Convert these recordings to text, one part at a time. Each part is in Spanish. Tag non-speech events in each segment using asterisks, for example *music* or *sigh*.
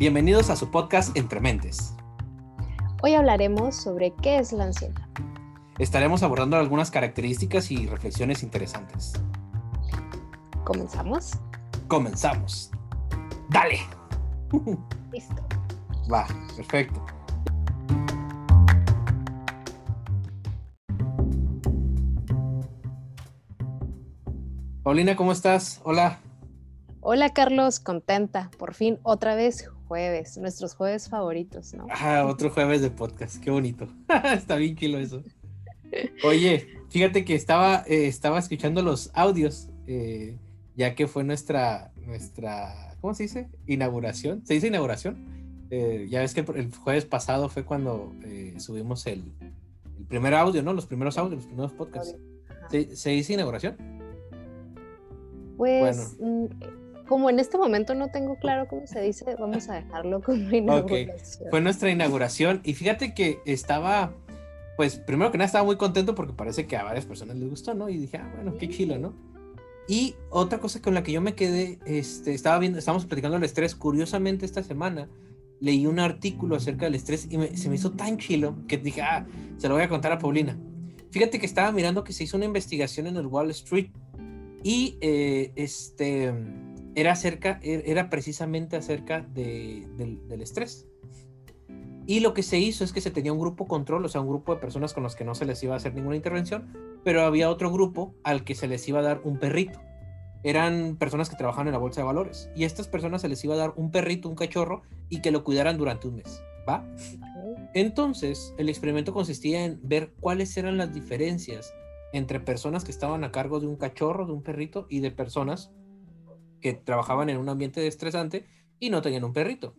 Bienvenidos a su podcast Entre Mentes. Hoy hablaremos sobre qué es la ansiedad. Estaremos abordando algunas características y reflexiones interesantes. ¿Comenzamos? Comenzamos. Dale. Listo. *laughs* Va, perfecto. Paulina, ¿cómo estás? Hola. Hola Carlos, contenta. Por fin, otra vez jueves, nuestros jueves favoritos, ¿no? Ah, otro jueves de podcast, qué bonito. *laughs* Está bien kilo eso. Oye, fíjate que estaba, eh, estaba escuchando los audios, eh, ya que fue nuestra, nuestra, ¿cómo se dice? Inauguración. ¿Se dice inauguración? Eh, ya ves que el jueves pasado fue cuando subimos el, el, primer audio, ¿no? Los primeros audios, los primeros podcasts. ¿Se, ¿Se, dice inauguración? Pues mm, como en este momento no tengo claro cómo se dice, vamos a dejarlo *laughs* como inauguración. Okay. Fue nuestra inauguración y fíjate que estaba, pues primero que nada estaba muy contento porque parece que a varias personas les gustó, ¿no? Y dije, ah, bueno, qué chilo, ¿no? Y otra cosa con la que yo me quedé, este, estaba viendo, estábamos platicando del estrés, curiosamente esta semana leí un artículo acerca del estrés y se me hizo tan chilo que dije, ah, se lo voy a contar a Paulina. Fíjate que estaba mirando que se hizo una investigación en el Wall Street y eh, este era, acerca, er, era precisamente acerca de, del, estrés. Y lo que se hizo es que se tenía un grupo control, o sea, un grupo de personas con los que no se les iba a hacer ninguna intervención, pero había otro grupo al que se les iba a dar un perrito. Eran personas que trabajaban en la bolsa de valores. Y a estas personas se les iba a dar un perrito, un cachorro, y que lo cuidaran durante un mes. ¿Va? Entonces, el experimento consistía en ver cuáles eran las diferencias entre personas que estaban a cargo de un cachorro, de un perrito, y de personas que trabajaban en un ambiente estresante y no tenían un perrito.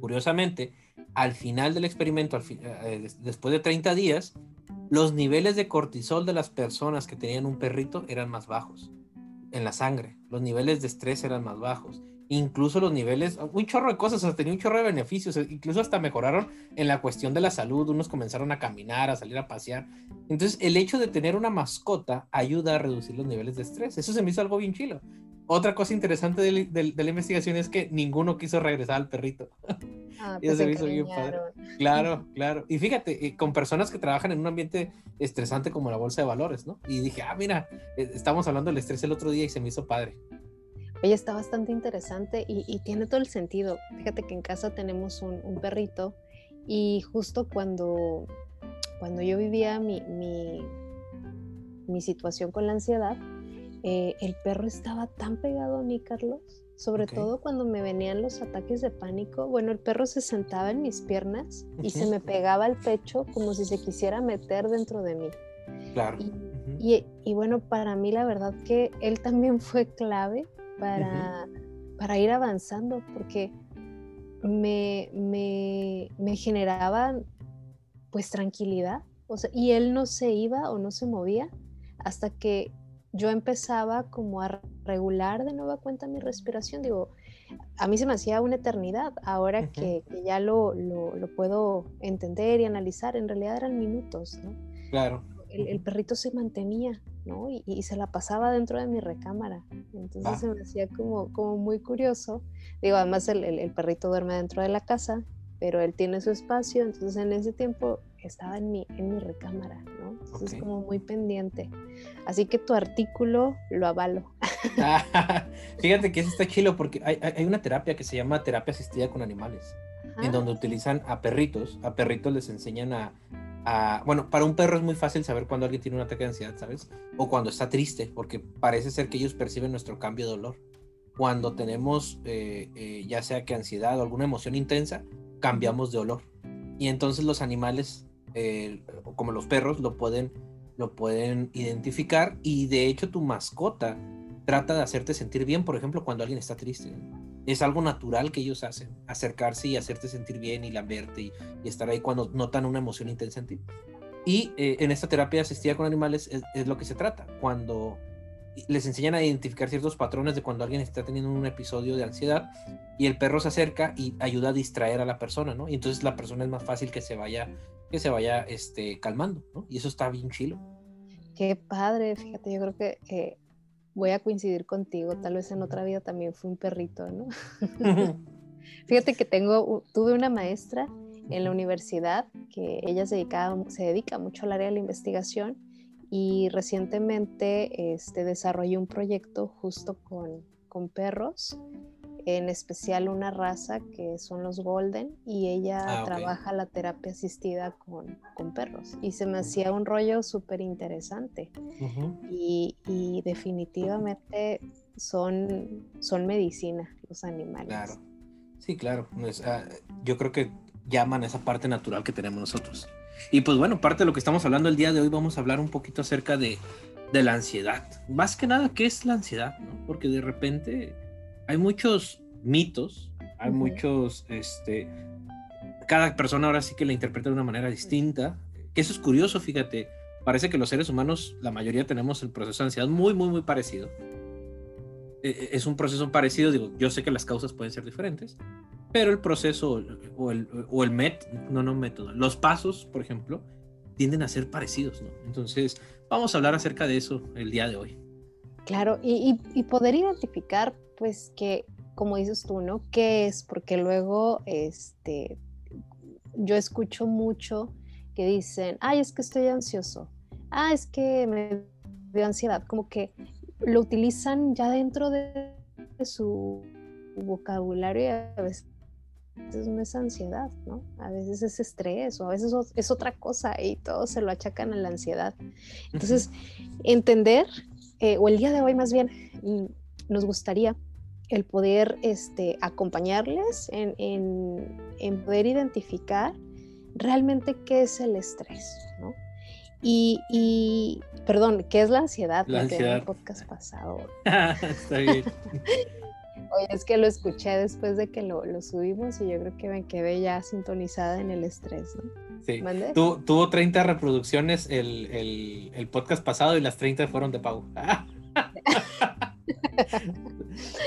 Curiosamente, al final del experimento, eh, después de 30 días, los niveles de cortisol de las personas que tenían un perrito eran más bajos en la sangre. Los niveles de estrés eran más bajos. Incluso los niveles, un chorro de cosas, o sea, tenía un chorro de beneficios, incluso hasta mejoraron en la cuestión de la salud, unos comenzaron a caminar, a salir a pasear. Entonces, el hecho de tener una mascota ayuda a reducir los niveles de estrés. Eso se me hizo algo bien chilo. Otra cosa interesante de, la investigación es que ninguno quiso regresar al perrito. Ah, *laughs* pues se hizo bien padre. Claro, claro. Y fíjate, eh, con personas que trabajan en un ambiente estresante como la bolsa de valores, ¿no? Y dije, ah, mira, eh, estamos hablando del estrés el otro día y se me hizo padre. Oye, está bastante interesante y, tiene todo el sentido. Fíjate que en casa tenemos un, perrito y justo cuando, cuando yo vivía mi, mi, mi situación con la ansiedad, eh, el perro estaba tan pegado a mí, Carlos, sobre todo cuando me venían los ataques de pánico. Bueno, el perro se sentaba en mis piernas y se me pegaba al pecho como si se quisiera meter dentro de mí. Claro. Y, y, bueno, para mí la verdad que él también *laughs* fue clave para, para ir avanzando, porque me, me, me generaba pues tranquilidad. O sea, y él no se iba o no se movía hasta que yo empezaba como a regular de nueva cuenta mi respiración. Digo, a mí se me hacía una eternidad. Ahora que, ya lo, lo, puedo entender y analizar, en realidad eran minutos, ¿no? Claro. El, perrito se mantenía, ¿no? Y, se la pasaba dentro de mi recámara. Entonces ah. se me hacía como, como muy curioso. Digo, además el, el, perrito duerme dentro de la casa, pero él tiene su espacio, entonces en ese tiempo estaba en mi, en mi recámara, ¿no? Entonces como muy pendiente. Así que tu artículo lo avalo. *laughs* fíjate que eso está chilo porque hay, hay, una terapia que se llama terapia asistida con animales, en donde utilizan a perritos, a perritos les enseñan a, a, bueno, para un perro es muy fácil saber cuando alguien tiene un ataque de ansiedad, ¿sabes? O cuando está triste, porque parece ser que ellos perciben nuestro cambio de dolor. Cuando tenemos eh, eh, ya sea que ansiedad o alguna emoción intensa, cambiamos de olor. Y entonces los animales, eh, como los perros, lo pueden, lo pueden identificar y de hecho tu mascota trata de hacerte sentir bien, por ejemplo, cuando alguien está triste. Es algo natural que ellos hacen, acercarse y hacerte sentir bien y lamberte y, y estar ahí cuando notan una emoción intensa en ti. Y eh, en esta terapia asistida con animales es, lo que se trata. Cuando les enseñan a identificar ciertos patrones de cuando alguien está teniendo un episodio de ansiedad y el perro se acerca y ayuda a distraer a la persona, ¿no? Y entonces la persona es más fácil que se vaya, que se vaya este, calmando, ¿no? Y eso está bien chilo. Qué padre, fíjate, yo creo que voy a coincidir contigo, tal vez en otra vida también fui un perrito, ¿no? *laughs* Fíjate que tengo, tuve una maestra en la universidad que ella se, se dedica mucho al área de la investigación y recientemente este, desarrolló un proyecto justo con, con perros en especial una raza que son los Golden, y ella ah, trabaja la terapia asistida con, con, perros. Y se me hacía un rollo súper interesante. y, y, definitivamente son, son medicina los animales. Claro. Sí, claro. Ah, yo creo que llaman esa parte natural que tenemos nosotros. Y pues bueno, parte de lo que estamos hablando el día de hoy, vamos a hablar un poquito acerca de, de la ansiedad. Más que nada, ¿qué es la ansiedad? Porque de repente hay muchos mitos, hay muchos, este, cada persona ahora sí que la interpreta de una manera distinta, que eso es curioso, fíjate, parece que los seres humanos, la mayoría tenemos el proceso de ansiedad muy, muy, muy parecido. E, e, es un proceso parecido, digo, yo sé que las causas pueden ser diferentes, pero el proceso o el, o el met, no, no método, los pasos, por ejemplo, tienden a ser parecidos, ¿no? Entonces, vamos a hablar acerca de eso el día de hoy. Claro, y, y, poder identificar, pues, que, como dices tú, ¿no? ¿Qué es? Porque luego, este, yo escucho mucho que dicen, ay, es que estoy ansioso, ah, es que me dio ansiedad, como que lo utilizan ya dentro de, su vocabulario y a veces no es ansiedad, ¿no? A veces es estrés o a veces es otra cosa y todo se lo achacan a la ansiedad. Entonces, entender eh, o el día de hoy más bien, nos gustaría el poder este, acompañarles en, poder identificar realmente qué es el estrés, ¿no? Y, perdón, ¿qué es la ansiedad? La ansiedad. el podcast pasado. *laughs* Está bien. Oye, es que lo escuché después de que lo, subimos y yo creo que me quedé ya sintonizada en el estrés, ¿no? Sí. tuvo 30 reproducciones el, podcast pasado y las 30 fueron de pago. *laughs*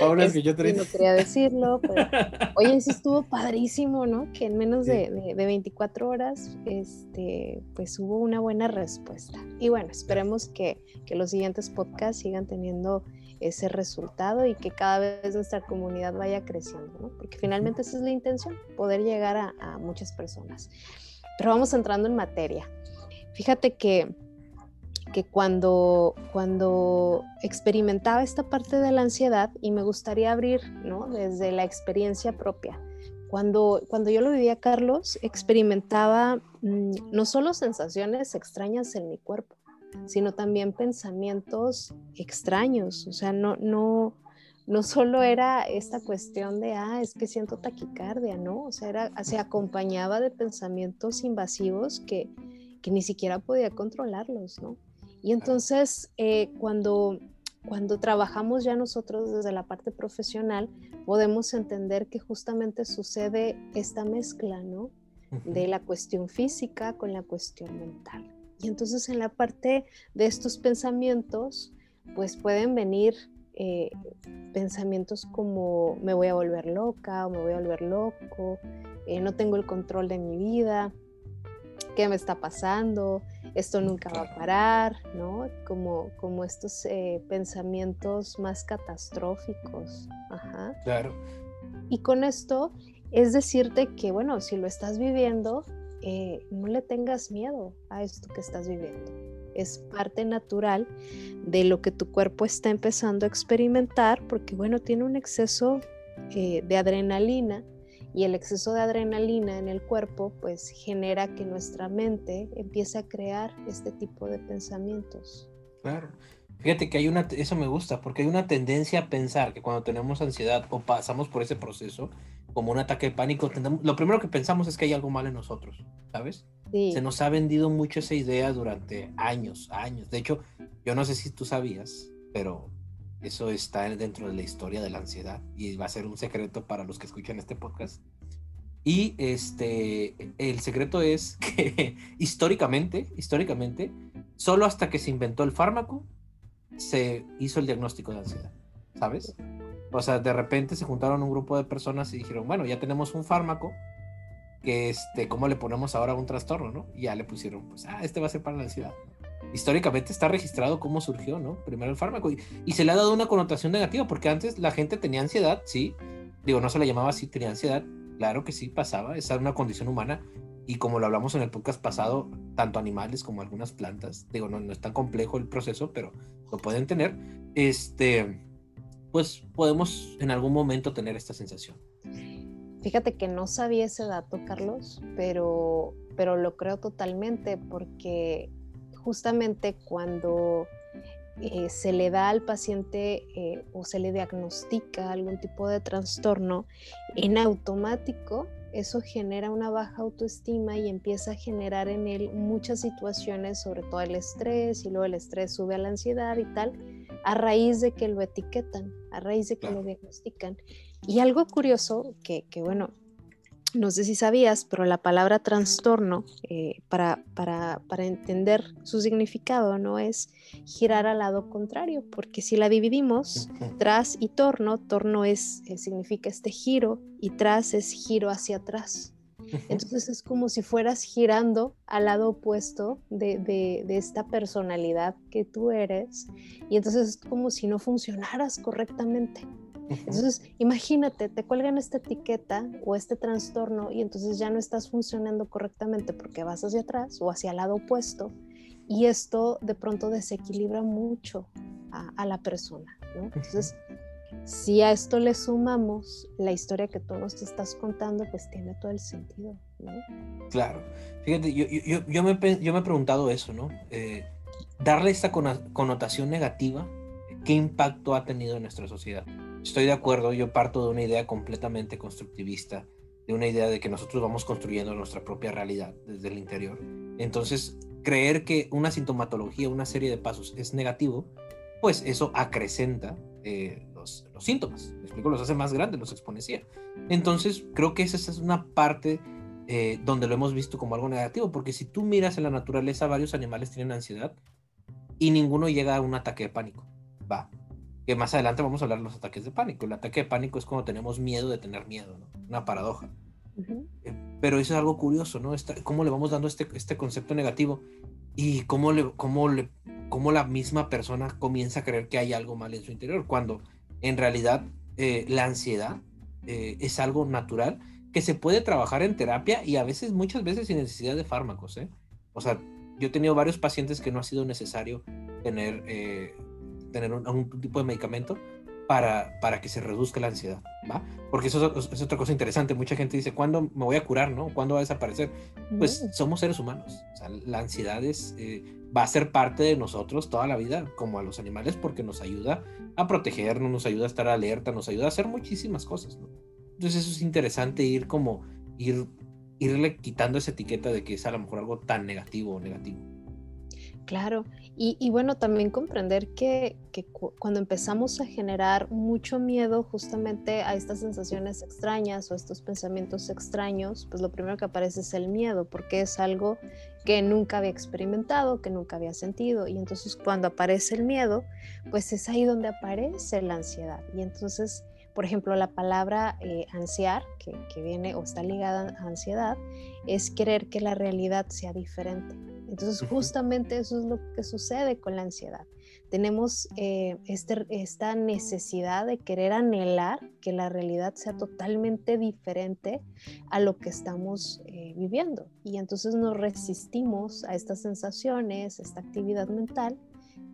Ahora es que yo No quería decirlo, pero *laughs* oye, sí estuvo padrísimo, ¿no? Que en menos de, de, 24 horas, este, pues hubo una buena respuesta. Y bueno, esperemos que, que los siguientes podcasts sigan teniendo ese resultado y que cada vez nuestra comunidad vaya creciendo, ¿no? Porque finalmente esa es la intención, poder llegar a, muchas personas. Pero vamos entrando en materia. Fíjate que, que cuando, cuando experimentaba esta parte de la ansiedad, y me gustaría abrir, ¿no? Desde la experiencia propia. Cuando, cuando yo lo vivía, Carlos, experimentaba mm, no solo sensaciones extrañas en mi cuerpo, sino también pensamientos extraños. O sea, no, no, no solo era esta cuestión de, ah, es que siento taquicardia, ¿no? O sea, era, se acompañaba de pensamientos invasivos que, que ni siquiera podía controlarlos, ¿no? Y entonces, eh, cuando, cuando trabajamos ya nosotros desde la parte profesional, podemos entender que justamente sucede esta mezcla, ¿no? De la cuestión física con la cuestión mental. Y entonces en la parte de estos pensamientos, pues pueden venir eh, pensamientos como me voy a volver loca o me voy a volver loco, eh, no tengo el control de mi vida, qué me está pasando, esto nunca va a parar, ¿no? Como, como estos eh, pensamientos más catastróficos. Ajá. Claro. Y con esto es decirte que, bueno, si lo estás viviendo, eh, no le tengas miedo a esto que estás viviendo. Es parte natural de lo que tu cuerpo está empezando a experimentar porque, bueno, tiene un exceso eh, de adrenalina y el exceso de adrenalina en el cuerpo pues genera que nuestra mente empiece a crear este tipo de pensamientos. Claro. Fíjate que hay una, eso me gusta, porque hay una tendencia a pensar que cuando tenemos ansiedad o pasamos por ese proceso, como un ataque de pánico, lo primero que pensamos es que hay algo mal en nosotros, ¿sabes? Se nos ha vendido mucho esa idea durante años, años. De hecho, yo no sé si tú sabías, pero eso está dentro de la historia de la ansiedad y va a ser un secreto para los que escuchan este podcast. Y este, el secreto es *laughs* que históricamente, históricamente, solo hasta que se inventó el fármaco, se hizo el diagnóstico de ansiedad, ¿sabes? O sea, de repente se juntaron un grupo de personas y dijeron, bueno, ya tenemos un fármaco, que este, ¿cómo le ponemos ahora un trastorno, no? Y ya le pusieron, pues, ah, este va a ser para la ansiedad. Históricamente está registrado cómo surgió, ¿no? Primero el fármaco. Y, se le ha dado una connotación negativa, porque antes la gente tenía ansiedad, sí, digo, no se la llamaba así, tenía ansiedad, claro que sí pasaba, esa es una condición humana y como lo hablamos en el podcast pasado, tanto animales como algunas plantas, digo, no, no es tan complejo el proceso, pero lo pueden tener, este, pues podemos en algún momento tener esta sensación. Fíjate que no sabía ese dato, Carlos, pero, pero lo creo totalmente porque justamente cuando eh, se le da al paciente eh, o se le diagnostica algún tipo de trastorno, en automático eso genera una baja autoestima y empieza a generar en él muchas situaciones, sobre todo el estrés, y luego el estrés sube a la ansiedad y tal, a raíz de que lo etiquetan, a raíz de que lo diagnostican. Y algo curioso, que, que bueno, no sé si sabías, pero la palabra trastorno, eh, para, para, para, entender su significado, no es girar al lado contrario, porque si la dividimos, tras y torno, torno es, eh, significa este giro y tras es giro hacia atrás. Entonces es como si fueras girando al lado opuesto de, de, de, esta personalidad que tú eres y entonces es como si no funcionaras correctamente. Entonces, imagínate, te cuelgan esta etiqueta o este trastorno y entonces ya no estás funcionando correctamente porque vas hacia atrás o hacia el lado opuesto y esto de pronto desequilibra mucho a, la persona, ¿no? Entonces, si a esto le sumamos la historia que tú nos estás contando, pues tiene todo el sentido, ¿no? Claro. Fíjate, yo, yo, yo, me, yo me he preguntado eso, ¿no? Eh, darle esta connotación negativa, ¿qué impacto ha tenido en nuestra sociedad? estoy de acuerdo, yo parto de una idea completamente constructivista, de una idea de que nosotros vamos construyendo nuestra propia realidad desde el interior. Entonces, creer que una sintomatología, una serie de pasos es negativo, pues eso acrecenta eh, los, síntomas, ¿me explico? Los hace más grandes, los exponencia. Entonces, creo que esa es una parte eh, donde lo hemos visto como algo negativo, porque si tú miras en la naturaleza, varios animales tienen ansiedad y ninguno llega a un ataque de pánico. Va, que más adelante vamos a hablar de los ataques de pánico. El ataque de pánico es cuando tenemos miedo de tener miedo, ¿no? Una paradoja. Eh, pero eso es algo curioso, ¿no? cómo le vamos dando este, este concepto negativo y cómo, le, cómo, le, cómo la misma persona comienza a creer que hay algo mal en su interior, cuando en realidad eh, la ansiedad eh, es algo natural que se puede trabajar en terapia y a veces, muchas veces sin necesidad de fármacos, ¿eh? O sea, yo he tenido varios pacientes que no ha sido necesario tener tener algún tipo de medicamento para, para que se reduzca la ansiedad, ¿va? Porque eso es, otra cosa interesante. Mucha gente dice, ¿cuándo me voy a curar, no? ¿Cuándo va a desaparecer? Pues somos seres humanos. O sea, la ansiedad es, va a ser parte de nosotros toda la vida, como a los animales, porque nos ayuda a protegernos, nos ayuda a estar alerta, nos ayuda a hacer muchísimas cosas. Entonces eso es interesante ir como, ir, irle quitando esa etiqueta de que es a lo mejor algo tan negativo o negativo. Claro, y, bueno, también comprender que, cuando empezamos a generar mucho miedo justamente a estas sensaciones extrañas o estos pensamientos extraños, pues lo primero que aparece es el miedo, porque es algo que nunca había experimentado, que nunca había sentido. Y entonces cuando aparece el miedo, pues es ahí donde aparece la ansiedad. Y entonces, por ejemplo, la palabra eh, ansiar, que viene o está ligada a ansiedad, es querer que la realidad sea diferente entonces, justamente eso es lo que sucede con la ansiedad. Tenemos eh, este, esta necesidad de querer anhelar que la realidad sea totalmente diferente a lo que estamos eh, viviendo. Y entonces nos resistimos a estas sensaciones, esta actividad mental,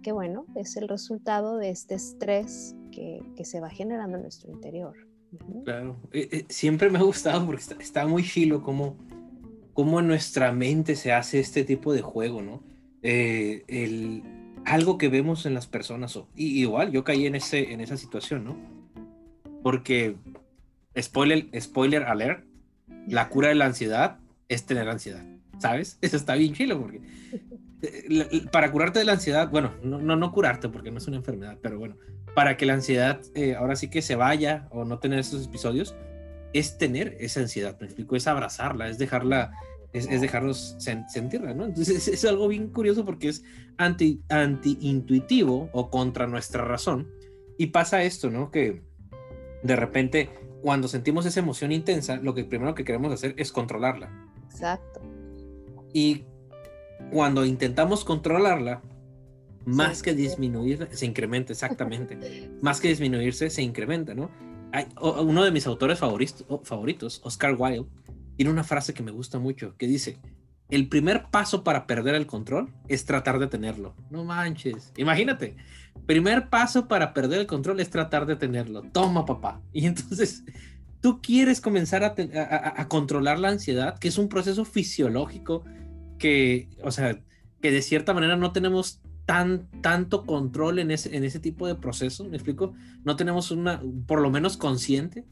que bueno, es el resultado de este estrés que, se va generando en nuestro interior. Claro, eh, siempre me ha gustado porque está, está muy chilo como cómo en nuestra mente se hace este tipo de juego, ¿no? Eh, el, algo que vemos en las personas, y igual yo caí en, ese, en esa situación, ¿no? Porque, spoiler, spoiler alert, la cura de la ansiedad es tener ansiedad, ¿sabes? *laughs* Eso está bien chilo porque eh, para curarte de la ansiedad, bueno, no, no, curarte porque no es una enfermedad, pero bueno, para que la ansiedad eh, ahora sí que se vaya o no tener esos episodios, es tener esa ansiedad, me explico, es abrazarla, es dejarla, es, dejarnos sentirla, ¿no? Entonces *laughs* es, algo bien curioso porque es anti, anti intuitivo o contra nuestra razón. Y pasa esto, ¿no? Que de repente cuando sentimos esa emoción intensa, lo que primero que queremos hacer es controlarla. Exacto. Y cuando intentamos controlarla, más que disminuir, se incrementa, exactamente. *laughs* más que disminuirse, se incrementa, ¿no? uno de mis autores favoritos, favoritos, Oscar Wilde, tiene una frase que me gusta mucho, que dice, el primer paso para perder el control es tratar de tenerlo. No manches, imagínate, primer paso para perder el control es tratar de tenerlo. Toma, papá. *laughs* Y entonces, tú quieres comenzar a, controlar la ansiedad, que es un proceso fisiológico que, o sea, que de cierta manera no tenemos tan, tanto control en ese, en ese tipo de proceso, ¿me explico? No tenemos una, por lo menos consciente.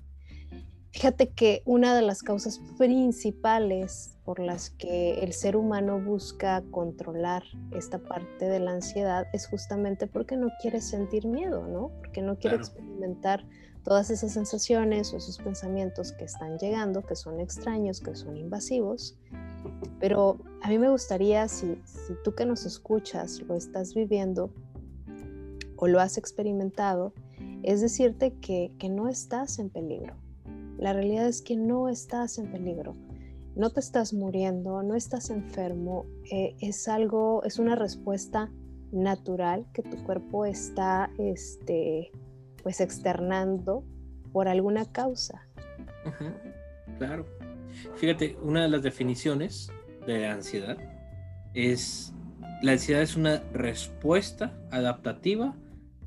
Fíjate que una de las causas principales por las que el ser humano busca controlar esta parte de la ansiedad es justamente porque no quiere sentir miedo, ¿no? Porque no quiere experimentar todas esas sensaciones o esos pensamientos que están llegando, que son extraños, que son invasivos. Pero a mí me gustaría, si, si tú que nos escuchas lo estás viviendo o lo has experimentado, es decirte que, que no estás en peligro. La realidad es que no estás en peligro. No te estás muriendo, no estás enfermo. Eh, es algo, es una respuesta natural que tu cuerpo está este, pues externando por alguna causa. claro. Fíjate, una de las definiciones de ansiedad es la ansiedad es una respuesta adaptativa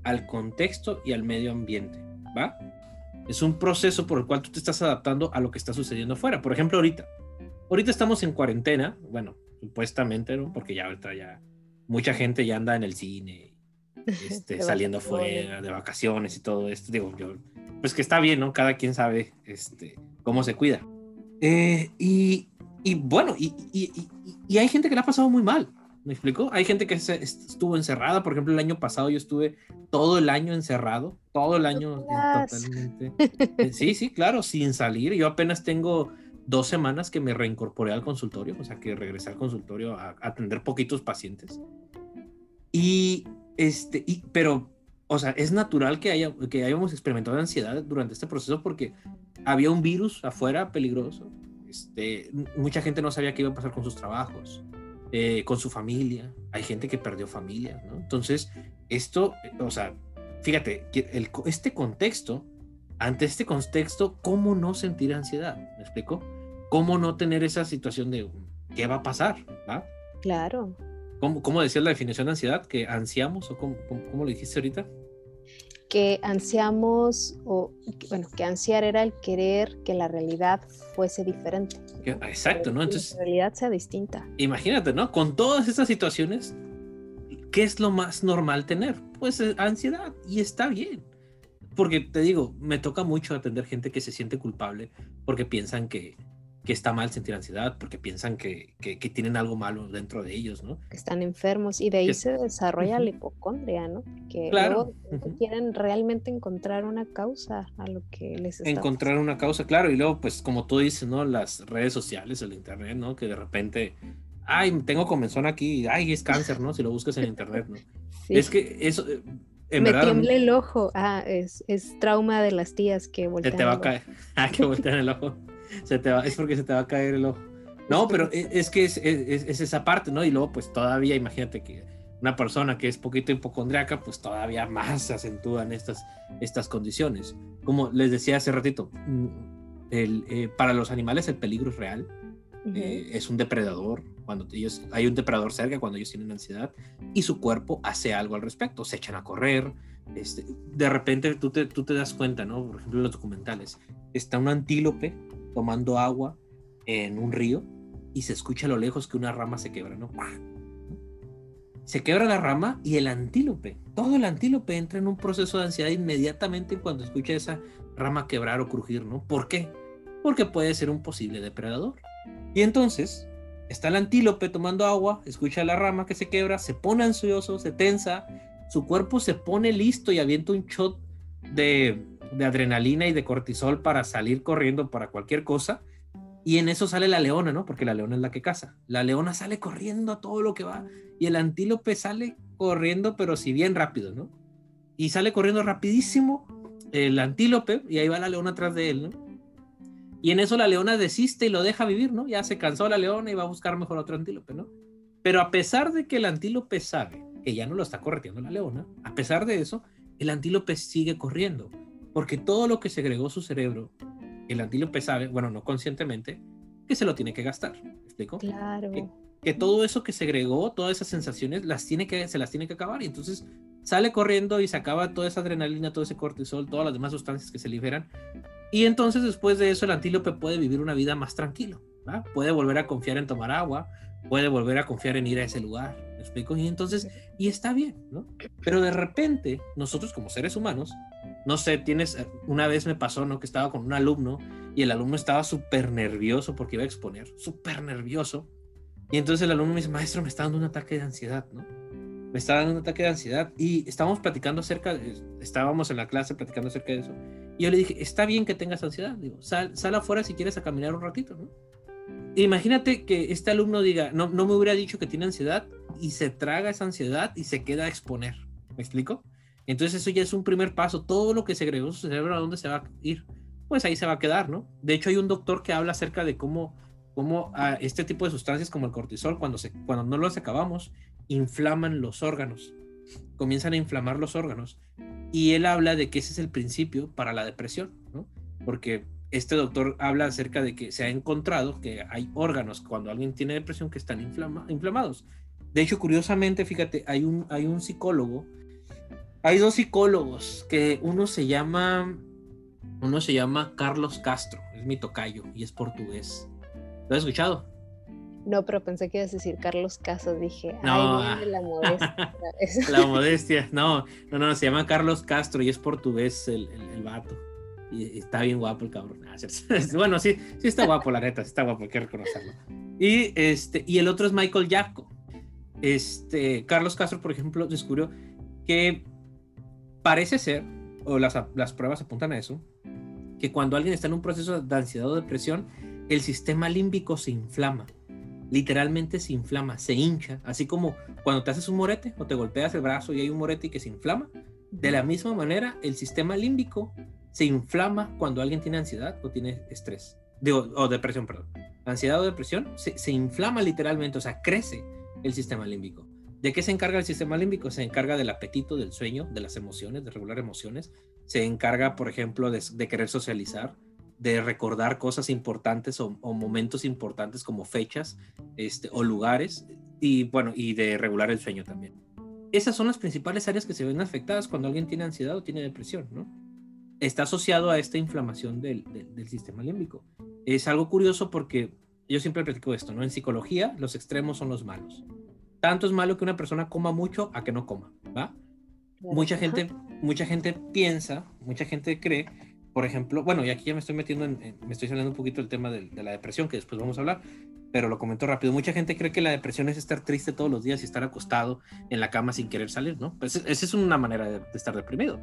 al contexto y al medio ambiente, ¿va? Es un proceso por el cual tú te estás adaptando a lo que está sucediendo afuera. Por ejemplo, ahorita. Ahorita estamos en cuarentena, bueno, supuestamente, ¿no? Porque ya ahorita ya mucha gente ya anda en el cine *laughs* este, saliendo fuera de vacaciones y todo esto. Digo, yo, pues que está bien, ¿no? Cada quien sabe este, cómo se cuida. Eh, y, y, bueno, y, y, y, hay gente que le ha pasado muy mal. ¿Me explico? Hay gente que estuvo encerrada. Por ejemplo, el año pasado yo estuve todo el año encerrado, todo el año totalmente. *laughs* Eh, sí, sí, claro, sin salir. Yo apenas tengo dos semanas que me reincorporé al consultorio, o sea, que regresé al consultorio a atender poquitos pacientes. Y, este, y, pero, o sea, es natural que, haya, que hayamos experimentado ansiedad durante este proceso porque había un virus afuera peligroso. Este, mucha gente no sabía qué iba a pasar con sus trabajos, eh, con su familia. Hay gente que perdió familia, ¿no? Entonces, esto, o sea, fíjate, el, este contexto, ante este contexto, ¿cómo no sentir ansiedad? ¿Me explico? ¿Cómo no tener esa situación de qué va a pasar? ¿va? Claro. ¿Cómo, ¿Cómo, decías la definición de ansiedad? ¿Que ansiamos o cómo, cómo, lo dijiste ahorita? Que ansiamos, o bueno, que ansiar era el querer que la realidad fuese diferente. exacto, ¿no? Entonces. Que la realidad sea distinta. Imagínate, ¿no? Con todas estas situaciones, ¿qué es lo más normal tener? Pues eh, ansiedad, y está bien. Porque te digo, me toca mucho atender gente que se siente culpable porque piensan que, que está mal sentir ansiedad porque piensan que, que, tienen algo malo dentro de ellos, ¿no? Que están enfermos y de ahí se desarrolla la hipocondria, ¿no? Que claro. quieren realmente encontrar una causa a lo que les está Encontrar una causa, claro, y luego pues como tú dices, ¿no? Las redes sociales, el internet, ¿no? Que de repente, ay, tengo comenzón aquí, ay, es cáncer, ¿no? Si lo buscas en internet, ¿no? *laughs* Es que eso... Eh, en Me tiembla el ojo. Ah, es, es trauma de las tías que voltean. te va a caer. *laughs* Ah, que voltean el ojo se te va, es porque se te va a caer el ojo. No, pero e, es, que es, es, esa parte, ¿no? Y luego, pues todavía, imagínate que una persona que es poquito hipocondriaca, pues todavía más se acentúan estas, estas condiciones. Como les decía hace ratito, mm, el, eh, para los animales el peligro es real. Eh, es un depredador, cuando ellos, hay un depredador cerca cuando ellos tienen ansiedad y su cuerpo hace algo al respecto, se echan a correr, este, de repente tú te, tú te das cuenta, ¿no? Por ejemplo, en los documentales, está un antílope tomando agua en un río y se escucha a lo lejos que una rama se quebra, ¿no? Se quebra la rama y el antílope, todo el antílope entra en un proceso de ansiedad inmediatamente cuando escucha esa rama quebrar o crujir, ¿no? ¿Por qué? Porque puede ser un posible depredador. Y entonces está el antílope tomando agua, escucha la rama que se quebra, se pone ansioso, se tensa, su cuerpo se pone listo y avienta un shot de adrenalina y de cortisol para salir corriendo para cualquier cosa. Y en eso sale la leona, ¿no? Porque la leona es la que caza. La leona sale corriendo a todo lo que va. Y el antílope sale corriendo, pero si bien rápido, ¿no? Y sale corriendo rapidísimo el antílope y ahí va la leona atrás de él, ¿no? Y en eso la leona desiste y lo deja vivir, ¿no? Ya se cansó la leona y va a buscar mejor otro antílope, ¿no? Pero a pesar de que el antílope sabe que ya no lo está corriendo la leona, a pesar de eso, el antílope sigue corriendo Porque todo lo que segregó su cerebro, el antílope sabe, bueno, no conscientemente, que se lo tiene que gastar. ¿Me explico? Claro. Que, todo eso que segregó, todas esas sensaciones, las tiene que, se las tiene que acabar. Y entonces sale corriendo y se acaba toda esa adrenalina, todo ese cortisol, todas las demás sustancias que se liberan. Y entonces después de eso el antílope puede vivir una vida más tranquilo. Puede volver a confiar en tomar agua, puede volver a confiar en ir a ese lugar. ¿Me explico? Y entonces, y está bien, ¿no? Pero de repente, nosotros como seres humanos, no sé, tienes, eh, una vez me pasó, ¿no? Que estaba con un alumno y el alumno estaba súper nervioso porque iba a exponer, súper nervioso. Y entonces el alumno me dice, maestro, me está dando un ataque de ansiedad, ¿no? Me está dando un ataque de ansiedad. Y estábamos platicando acerca, estábamos en la clase platicando acerca de eso. Y yo le dije, está bien que tengas ansiedad, digo, sal, sal afuera si quieres a caminar un ratito, ¿no? Imagínate que este alumno diga, no, no me hubiera dicho que tiene ansiedad y se traga esa ansiedad y se queda a exponer. ¿Me explico? Entonces eso ya es un primer paso. Todo lo que segregó su cerebro, ¿a dónde se va a ir? Pues ahí se va a quedar, ¿no? De hecho hay un doctor que habla acerca de cómo, cómo este tipo de sustancias como el cortisol, cuando, cuando no los acabamos, inflaman los órganos. Comienzan a inflamar los órganos. Y él habla de que ese es el principio para la depresión, ¿no? Porque este doctor habla acerca de que se ha encontrado que hay órganos cuando alguien tiene depresión que están inflamados. De hecho, curiosamente, fíjate, hay un, hay un psicólogo, hay dos psicólogos, que uno se llama, uno se llama Carlos Castro, es mi tocayo y es portugués. ¿Lo has escuchado? No, pero pensé que ibas a decir Carlos Casas, dije, no, ay, la modestia. *laughs* la modestia, no, no, no, se llama Carlos Castro y es portugués el, el, el vato. Y está bien guapo el cabrón. Ah, bueno, sí, sí está guapo, la neta, sí está guapo, hay que reconocerlo. Y, este, y el otro es Michael Jaco. Este, Carlos Castro, por ejemplo, descubrió que parece ser, o las, las pruebas apuntan a eso, que cuando alguien está en un proceso de ansiedad o depresión, el sistema límbico se inflama. Literalmente se inflama, se hincha, así como cuando te haces un morete o te golpeas el brazo y hay un morete y que se inflama. De la misma manera, el sistema límbico se inflama cuando alguien tiene ansiedad o tiene estrés, o depresión, perdón. Ansiedad o depresión se, se, inflama literalmente, o sea, crece el sistema límbico. ¿De qué se encarga el sistema límbico? Se encarga del apetito, del sueño, de las emociones, de regular emociones. Se encarga, por ejemplo, de, de querer socializar, de recordar cosas importantes o, o, momentos importantes como fechas este, o lugares y bueno, y de regular el sueño también. Esas son las principales áreas que se ven afectadas cuando alguien tiene ansiedad o tiene depresión, ¿no? Está asociado a esta inflamación del, del, sistema límbico. Es algo curioso porque yo siempre platico esto, ¿no? En psicología, los extremos son los malos. Tanto es malo que una persona coma mucho a que no coma, ¿va? Mucha gente, mucha gente piensa, mucha gente cree, por ejemplo, bueno, y aquí ya me estoy metiendo en, me estoy saliendo un poquito del tema de, de, la depresión, que después vamos a hablar, pero lo comento rápido. Mucha gente cree que la depresión es estar triste todos los días y estar acostado en la cama sin querer salir, ¿no? Pues esa es una manera de, de estar deprimido.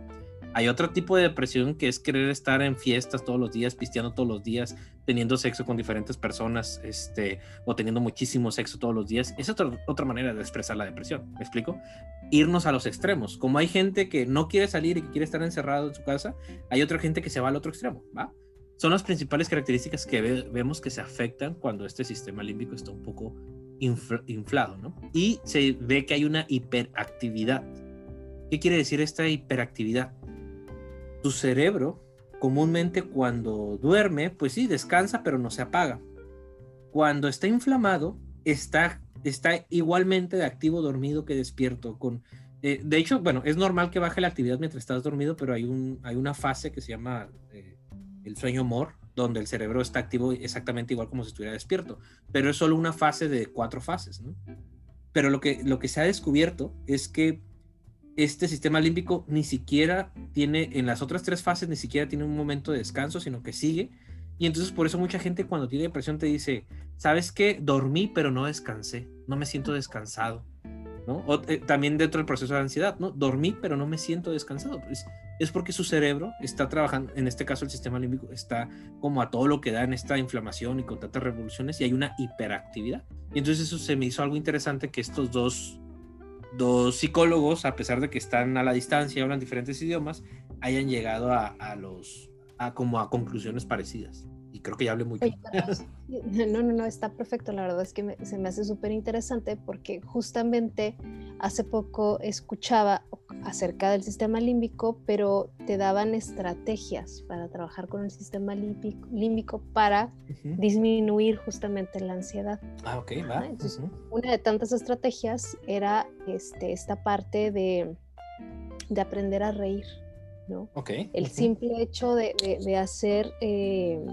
Hay otro tipo de depresión que es querer estar en fiestas todos los días, pisteando todos los días, teniendo sexo con diferentes personas, este, o teniendo muchísimo sexo todos los días. Es otra, otra manera de expresar la depresión. ¿Me explico? Irnos a los extremos. Como hay gente que no quiere salir y que quiere estar encerrado en su casa, hay otra gente que se va al otro extremo, ¿va? Son las principales características que ve, vemos que se afectan cuando este sistema límbico está un poco infl, inflado, ¿no? Y se ve que hay una hiperactividad. ¿Qué quiere decir esta hiperactividad? Tu cerebro comúnmente cuando duerme, pues sí, descansa, pero no se apaga. Cuando está inflamado, está, está igualmente de activo dormido que despierto. Con, eh, de hecho, bueno, es normal que baje la actividad mientras estás dormido, pero hay, un, hay una fase que se llama eh, el sueño MOR, donde el cerebro está activo exactamente igual como si estuviera despierto, pero es solo una fase de cuatro fases. Pero lo que, lo que se ha descubierto es que este sistema límbico ni siquiera tiene, en las otras tres fases, ni siquiera tiene un momento de descanso, sino que sigue. Y entonces por eso mucha gente cuando tiene depresión te dice, ¿sabes qué? Dormí, pero no descansé, no me siento descansado. ¿no? Eh, también dentro del proceso de ansiedad, ¿no? Dormí, pero no me siento descansado. Pues, es porque su cerebro está trabajando, en este caso el sistema límbico está como a todo lo que da en esta inflamación y con tantas revoluciones y hay una hiperactividad. Y entonces eso se me hizo algo interesante que estos dos dos psicólogos, a pesar de que están a la distancia y hablan diferentes idiomas, hayan llegado a, a los a como a conclusiones parecidas. Y creo que ya hablé mucho. *laughs* no, no, no, está perfecto. La verdad es que me, se me hace súper interesante porque justamente hace poco escuchaba, acerca del sistema límbico, pero te daban estrategias para trabajar con el sistema límbico, para disminuir justamente la ansiedad. Ah, ok, va. Una de tantas estrategias era este, esta parte de, de aprender a reír, ¿no? Ok. El simple hecho de, de, hacer... Eh,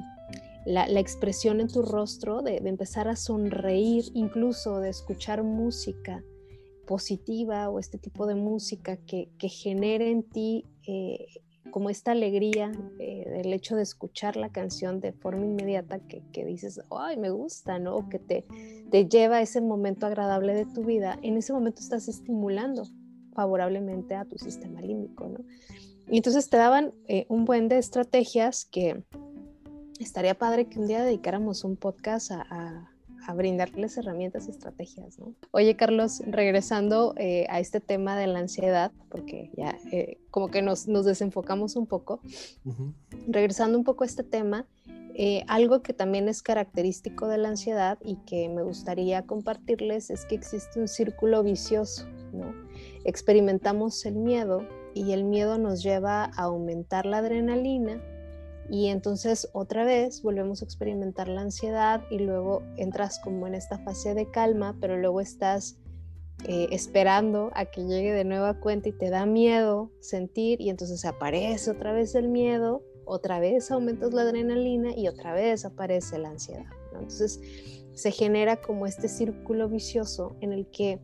la, expresión en tu rostro, de, de, empezar a sonreír, incluso de escuchar música, positiva o este tipo de música que, que genere en ti eh, como esta alegría eh, del hecho de escuchar la canción de forma inmediata que, que, dices, ay, me gusta, ¿no? O que te, te lleva a ese momento agradable de tu vida, en ese momento estás estimulando favorablemente a tu sistema límbico, ¿no? Y entonces te daban eh, un buen de estrategias que estaría padre que un día dedicáramos un podcast a a brindarles herramientas y estrategias, ¿no? Oye, Carlos, regresando eh, a este tema de la ansiedad, porque ya eh, como que nos, nos, desenfocamos un poco, regresando un poco a este tema, eh, algo que también es característico de la ansiedad y que me gustaría compartirles es que existe un círculo vicioso, ¿no? Experimentamos el miedo y el miedo nos lleva a aumentar la adrenalina, y entonces otra vez volvemos a experimentar la ansiedad y luego entras como en esta fase de calma, pero luego estás eh, esperando a que llegue de nueva cuenta y te da miedo sentir y entonces aparece otra vez el miedo, otra vez aumentas la adrenalina y otra vez aparece la ansiedad. Entonces se genera como este círculo vicioso en el que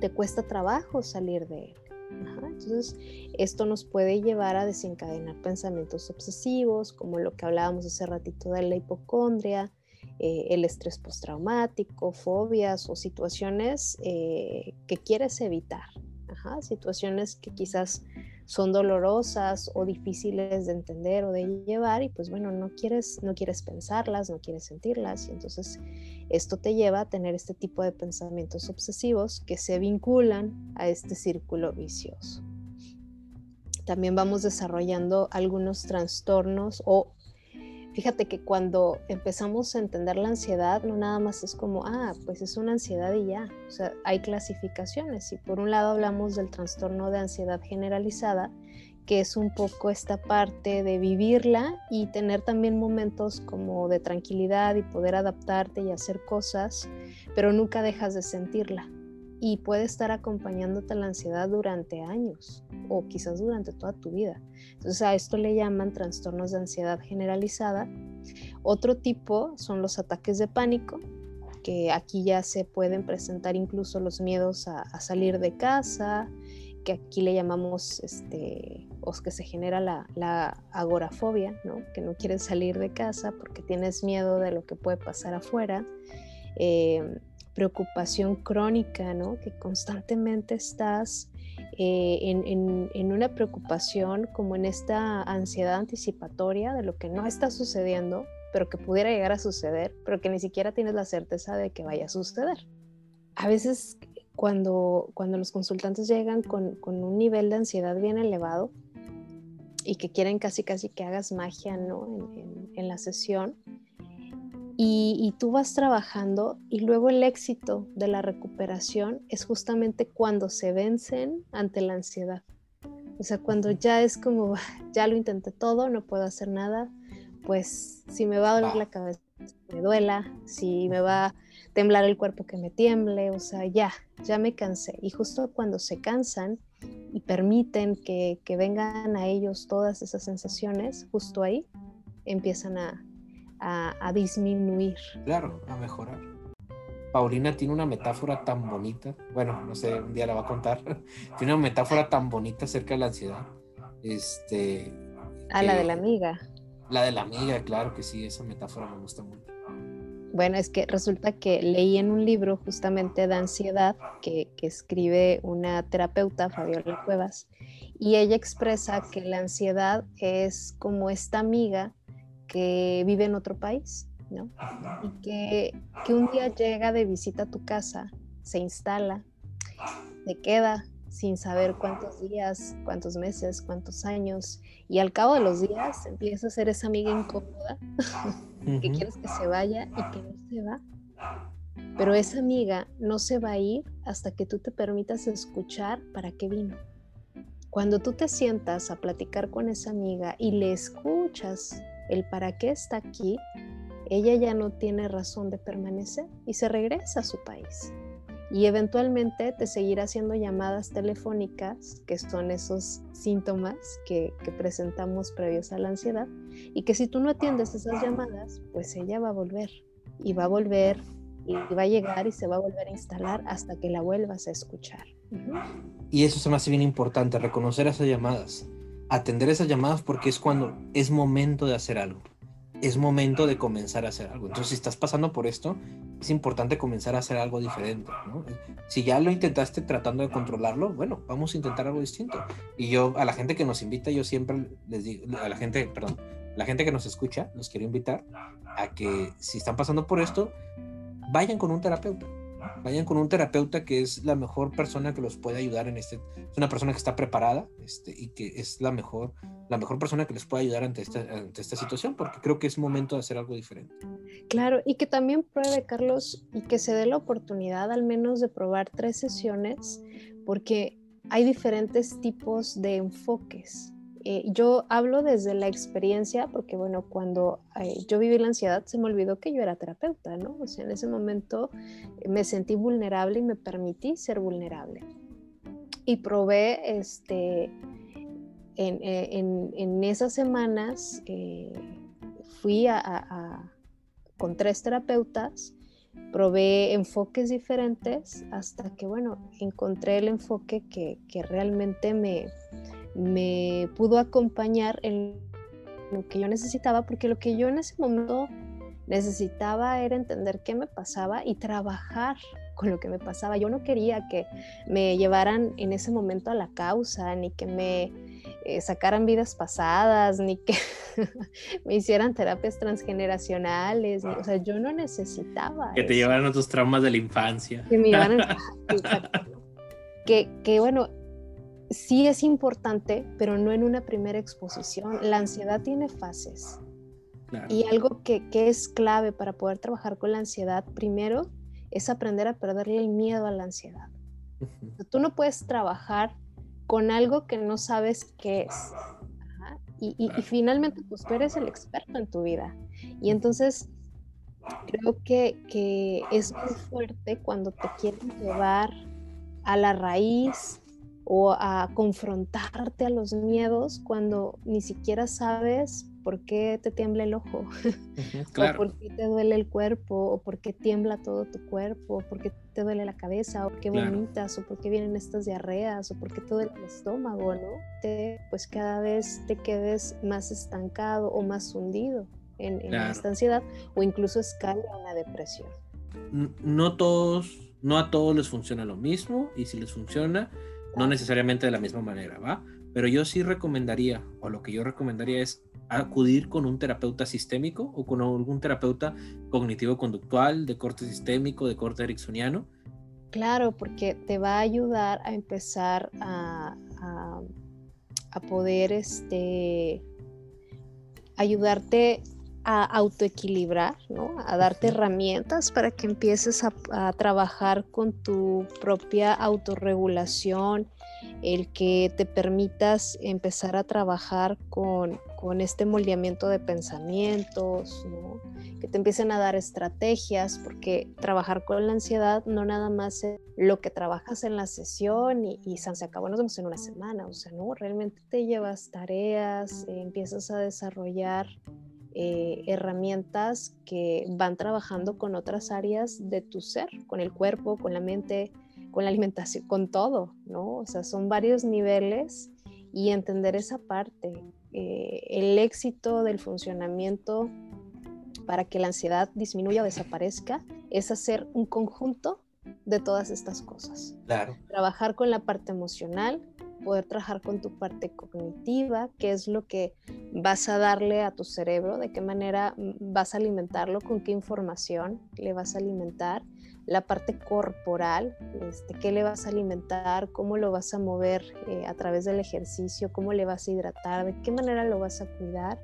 te cuesta trabajo salir de él. Entonces, esto nos puede llevar a desencadenar pensamientos obsesivos, como lo que hablábamos hace ratito de la hipocondria, eh, el estrés postraumático, fobias o situaciones eh, que quieres evitar. situaciones que quizás son dolorosas o difíciles de entender o de llevar y pues bueno, no quieres, no quieres pensarlas, no quieres sentirlas y entonces esto te lleva a tener este tipo de pensamientos obsesivos que se vinculan a este círculo vicioso. También vamos desarrollando algunos trastornos o fíjate que cuando empezamos a entender la ansiedad, no nada más es como, ah, pues es una ansiedad y ya. O sea, hay clasificaciones. Y por un lado hablamos del trastorno de ansiedad generalizada, que es un poco esta parte de vivirla y tener también momentos como de tranquilidad y poder adaptarte y hacer cosas, pero nunca dejas de sentirla y puede estar acompañándote la ansiedad durante años o quizás durante toda tu vida. Entonces a esto le llaman trastornos de ansiedad generalizada. Otro tipo son los ataques de pánico, que aquí ya se pueden presentar incluso los miedos a, salir de casa, que aquí le llamamos, este, o que se genera la, agorafobia, ¿no? que no quieres salir de casa porque tienes miedo de lo que puede pasar afuera. Eh, preocupación crónica, ¿no? Que constantemente estás eh, en, una preocupación como en esta ansiedad anticipatoria de lo que no está sucediendo, pero que pudiera llegar a suceder, pero que ni siquiera tienes la certeza de que vaya a suceder. A veces cuando, cuando los consultantes llegan con, un nivel de ansiedad bien elevado y que quieren casi casi que hagas magia ¿no? en, en la sesión, y, tú vas trabajando y luego el éxito de la recuperación es justamente cuando se vencen ante la ansiedad. O sea, cuando ya es como, *laughs* ya lo intenté todo, no puedo hacer nada, pues si me va a doler la cabeza, me duela, si me va a temblar el cuerpo, que me tiemble, o sea, ya, ya me cansé. Y justo cuando se cansan y permiten que, que vengan a ellos todas esas sensaciones, justo ahí empiezan a, a, disminuir. Claro, a mejorar. Paulina tiene una metáfora tan bonita, bueno, no sé, un día la va a contar, *laughs* tiene una metáfora tan bonita acerca de la ansiedad. Este... A la de la amiga. La de la amiga, claro que sí, esa metáfora me gusta mucho. Bueno, es que resulta que leí en un libro justamente de ansiedad que, escribe una terapeuta, Fabiola Cuevas, y ella expresa que la ansiedad es como esta amiga que vive en otro país, ¿no? Y que un día llega de visita a tu casa, se instala, se queda sin saber cuántos días, cuántos meses, cuántos años, y al cabo de los días empieza a ser esa amiga incómoda *laughs* que quieres que se vaya y que no se va. Pero esa amiga no se va a ir hasta que tú te permitas escuchar para qué vino. cuando tú te sientas a platicar con esa amiga y le escuchas el para qué está aquí, ella ya no tiene razón de permanecer y se regresa a su país. Y eventualmente te seguirá haciendo llamadas telefónicas, que son esos síntomas que, presentamos previos a la ansiedad, y que si tú no atiendes esas llamadas, pues ella va a volver y va a volver y va a llegar y se va a volver a instalar hasta que la vuelvas a escuchar. Y eso se me hace bien importante, reconocer esas llamadas, atender esas llamadas porque es cuando es momento de hacer algo, es momento de comenzar a hacer algo. Entonces, si estás pasando por esto, es importante comenzar a hacer algo diferente. Si ya lo intentaste tratando de controlarlo, bueno, vamos a intentar algo distinto. Y yo, a la gente que nos invita, yo siempre les digo, a la gente, perdón, la gente que nos escucha, los quiero invitar a que si están pasando por esto, vayan con un terapeuta vayan con un terapeuta que es la mejor persona que los puede ayudar en este, es una persona que está preparada este, y que es la mejor, la mejor persona que les puede ayudar ante esta, ante esta situación, porque creo que es momento de hacer algo diferente. Claro, y que también pruebe, Carlos, y que se dé la oportunidad al menos de probar tres sesiones, porque hay diferentes tipos de enfoques. Eh, yo hablo desde la experiencia porque, bueno, cuando eh, yo viví la ansiedad se me olvidó que yo era terapeuta, ¿no? O sea, en ese momento eh, me sentí vulnerable y me permití ser vulnerable. Y probé, este, en, esas semanas, fui a, con tres terapeutas, probé enfoques diferentes hasta que, bueno, encontré el enfoque que, que realmente me me pudo acompañar en lo que yo necesitaba, porque lo que yo en ese momento necesitaba era entender qué me pasaba y trabajar con lo que me pasaba. Yo no quería que me llevaran en ese momento a la causa, ni que me eh, sacaran vidas pasadas, ni que *laughs* me hicieran terapias transgeneracionales. o sea, yo no necesitaba. Que te llevaran a tus traumas de la infancia. Que me llevaran. *laughs* que, que bueno, sí es importante, pero no en una primera exposición. La ansiedad tiene fases. Y algo que, es clave para poder trabajar con la ansiedad, primero, es aprender a perderle el miedo a la ansiedad. Tú no puedes trabajar con algo que no sabes qué es. Y, finalmente, pues tú eres el experto en tu vida. Y entonces, creo que, que es muy fuerte cuando te quieren llevar a la raíz o a confrontarte a los miedos cuando ni siquiera sabes por qué te tiembla el ojo, *laughs* o por qué te duele el cuerpo, o por qué tiembla todo tu cuerpo, o por qué te duele la cabeza, o por qué vomitas, o por qué vienen estas diarreas, o por qué todo el estómago, ¿no? Te, pues cada vez te quedes más estancado o más hundido en, esta ansiedad, o incluso escala en la depresión. No todos, no a todos les funciona lo mismo, y si les funciona, no necesariamente de la misma manera, ¿va? Pero yo sí recomendaría, o lo que yo recomendaría es acudir con un terapeuta sistémico o con algún terapeuta cognitivo-conductual de corte sistémico, de corte ericksoniano. Claro, porque te va a ayudar a empezar a, a, poder este, ayudarte a autoequilibrar, ¿no? a darte herramientas para que empieces a, trabajar con tu propia autorregulación, el que te permitas empezar a trabajar con, este moldeamiento de pensamientos, que te empiecen a dar estrategias, porque trabajar con la ansiedad no nada más es lo que trabajas en la sesión y, y se acabó, nos vemos en una semana, o sea, no, realmente te llevas tareas, empiezas a desarrollar eh, herramientas que van trabajando con otras áreas de tu ser, con el cuerpo, con la mente, con la alimentación, con todo, ¿no? O sea, son varios niveles y entender esa parte. Eh, el éxito del funcionamiento para que la ansiedad disminuya o desaparezca es hacer un conjunto de todas estas cosas. Claro. Trabajar con la parte emocional, poder trabajar con tu parte cognitiva, qué es lo que vas a darle a tu cerebro, de qué manera vas a alimentarlo, con qué información le vas a alimentar, la parte corporal, este, qué le vas a alimentar, cómo lo vas a mover eh, a través del ejercicio, cómo le vas a hidratar, de qué manera lo vas a cuidar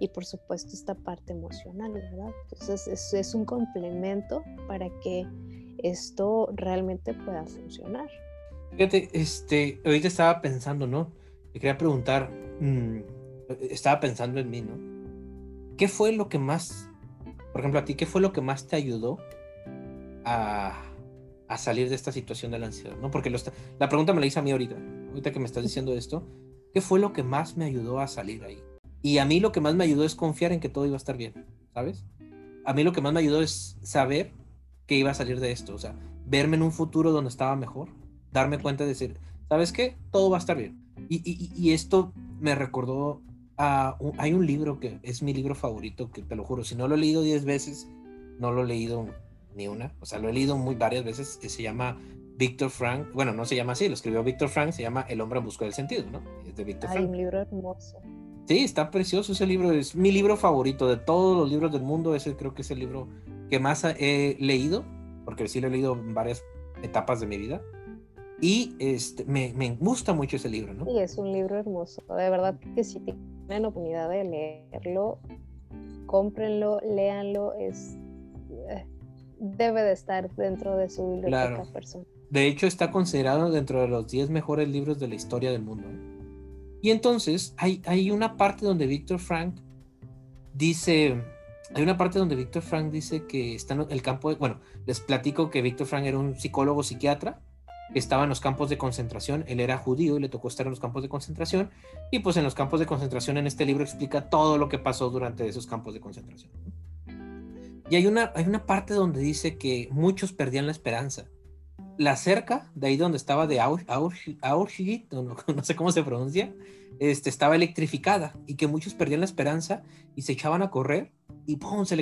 y por supuesto esta parte emocional, ¿verdad? Entonces es, es un complemento para que esto realmente pueda funcionar. Fíjate, este, ahorita estaba pensando, ¿no? te quería preguntar, mm, estaba pensando en mí, ¿no? ¿Qué fue lo que más, por ejemplo, a ti, qué fue lo que más te ayudó a, a salir de esta situación de la ansiedad? ¿no? Porque la pregunta me la hice a mí ahorita, ahorita que me estás diciendo esto, ¿qué fue lo que más me ayudó a salir ahí? Y a mí lo que más me ayudó es confiar en que todo iba a estar bien, ¿sabes? A mí lo que más me ayudó es saber que iba a salir de esto, o sea, verme en un futuro donde estaba mejor, darme cuenta de decir, ¿sabes qué? Todo va a estar bien. Y, esto me recordó a... hay un libro que es mi libro favorito, que te lo juro, si no lo he leído 10 veces, no lo he leído ni una, o sea, lo he leído muy varias veces, que se llama Víctor Frank, bueno, no se llama así, lo escribió Víctor Frank, se llama El hombre en busca del sentido, ¿no? Es de Víctor Frank. un libro hermoso. Sí, está precioso ese libro, es mi libro favorito de todos los libros del mundo, ese creo que es el libro que más he leído, porque sí lo he leído en varias etapas de mi vida. Y este, me, me, gusta mucho ese libro, ¿no? Sí, es un libro hermoso. De verdad que si tienen oportunidad de leerlo, cómprenlo, léanlo. Es, eh, debe de estar dentro de su biblioteca claro. personal. De hecho, está considerado dentro de los 10 mejores libros de la historia del mundo. Y entonces hay, hay una parte donde Víctor Frank dice, hay una parte donde Víctor Frank dice que está en el campo de, bueno, les platico que Víctor Frank era un psicólogo psiquiatra estaba en los campos de concentración, él era judío y le tocó estar en los campos de concentración, y pues en los campos de concentración en este libro explica todo lo que pasó durante esos campos de concentración. Y hay una, hay una parte donde dice que muchos perdían la esperanza. La cerca, de ahí donde estaba de Auschwitz, no, *laughs* no, sé cómo se pronuncia, este, estaba electrificada y que muchos perdían la esperanza y se echaban a correr y ¡pum! Se,